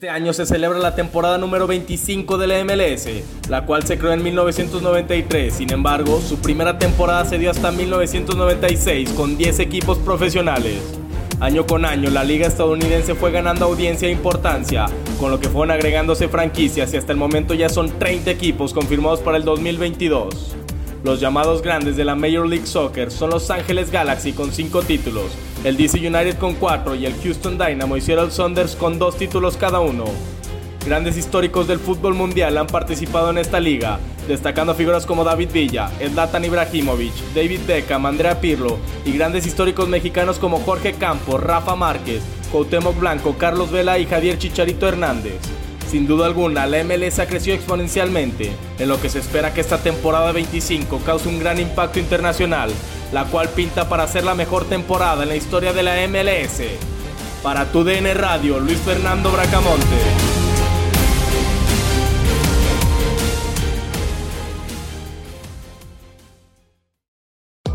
Este año se celebra la temporada número 25 de la MLS, la cual se creó en 1993. Sin embargo, su primera temporada se dio hasta 1996 con 10 equipos profesionales. Año con año, la liga estadounidense fue ganando audiencia e importancia, con lo que fueron agregándose franquicias y hasta el momento ya son 30 equipos confirmados para el 2022. Los llamados grandes de la Major League Soccer son Los Ángeles Galaxy con 5 títulos, el DC United con 4 y el Houston Dynamo y Seattle Saunders con 2 títulos cada uno. Grandes históricos del fútbol mundial han participado en esta liga, destacando figuras como David Villa, Zlatan Ibrahimovic, David Beckham, Andrea Pirlo y grandes históricos mexicanos como Jorge Campos, Rafa Márquez, Cuauhtémoc Blanco, Carlos Vela y Javier Chicharito Hernández. Sin duda alguna, la MLS ha crecido exponencialmente, en lo que se espera que esta temporada 25 cause un gran impacto internacional, la cual pinta para ser la mejor temporada en la historia de la MLS. Para tu DN Radio, Luis Fernando Bracamonte.